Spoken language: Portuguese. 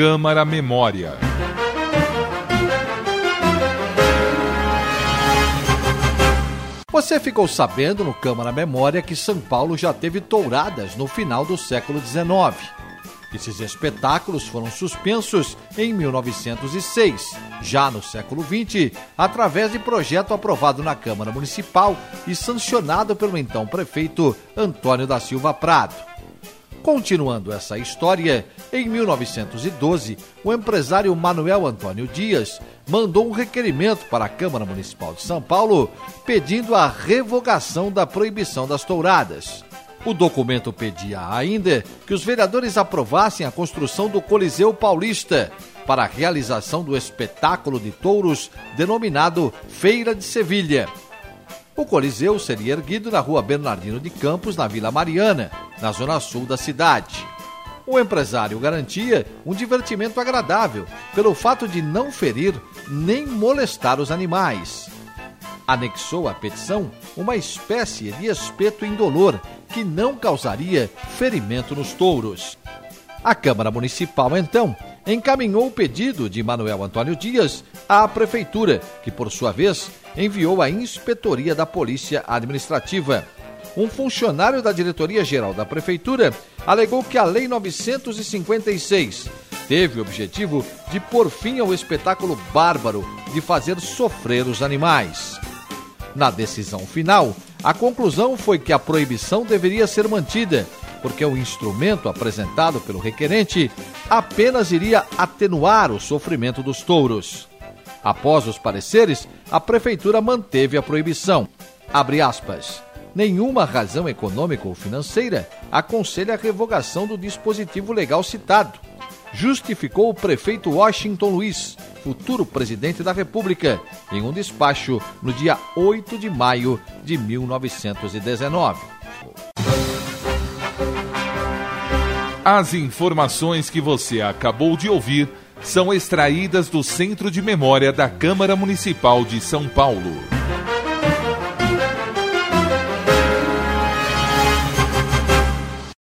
Câmara Memória. Você ficou sabendo no Câmara Memória que São Paulo já teve touradas no final do século XIX. Esses espetáculos foram suspensos em 1906, já no século XX, através de projeto aprovado na Câmara Municipal e sancionado pelo então prefeito Antônio da Silva Prado. Continuando essa história, em 1912, o empresário Manuel Antônio Dias mandou um requerimento para a Câmara Municipal de São Paulo pedindo a revogação da proibição das touradas. O documento pedia ainda que os vereadores aprovassem a construção do Coliseu Paulista para a realização do espetáculo de touros denominado Feira de Sevilha. O Coliseu seria erguido na rua Bernardino de Campos, na Vila Mariana, na zona sul da cidade. O empresário garantia um divertimento agradável pelo fato de não ferir nem molestar os animais. Anexou à petição uma espécie de espeto indolor que não causaria ferimento nos touros. A Câmara Municipal, então, encaminhou o pedido de Manuel Antônio Dias à Prefeitura, que, por sua vez, enviou à Inspetoria da Polícia Administrativa. Um funcionário da Diretoria Geral da Prefeitura alegou que a Lei 956 teve o objetivo de pôr fim ao espetáculo bárbaro de fazer sofrer os animais. Na decisão final, a conclusão foi que a proibição deveria ser mantida, porque o instrumento apresentado pelo requerente apenas iria atenuar o sofrimento dos touros. Após os pareceres, a prefeitura manteve a proibição. Abre aspas. Nenhuma razão econômica ou financeira aconselha a revogação do dispositivo legal citado, justificou o prefeito Washington Luiz, futuro presidente da República, em um despacho no dia 8 de maio de 1919. As informações que você acabou de ouvir são extraídas do Centro de Memória da Câmara Municipal de São Paulo.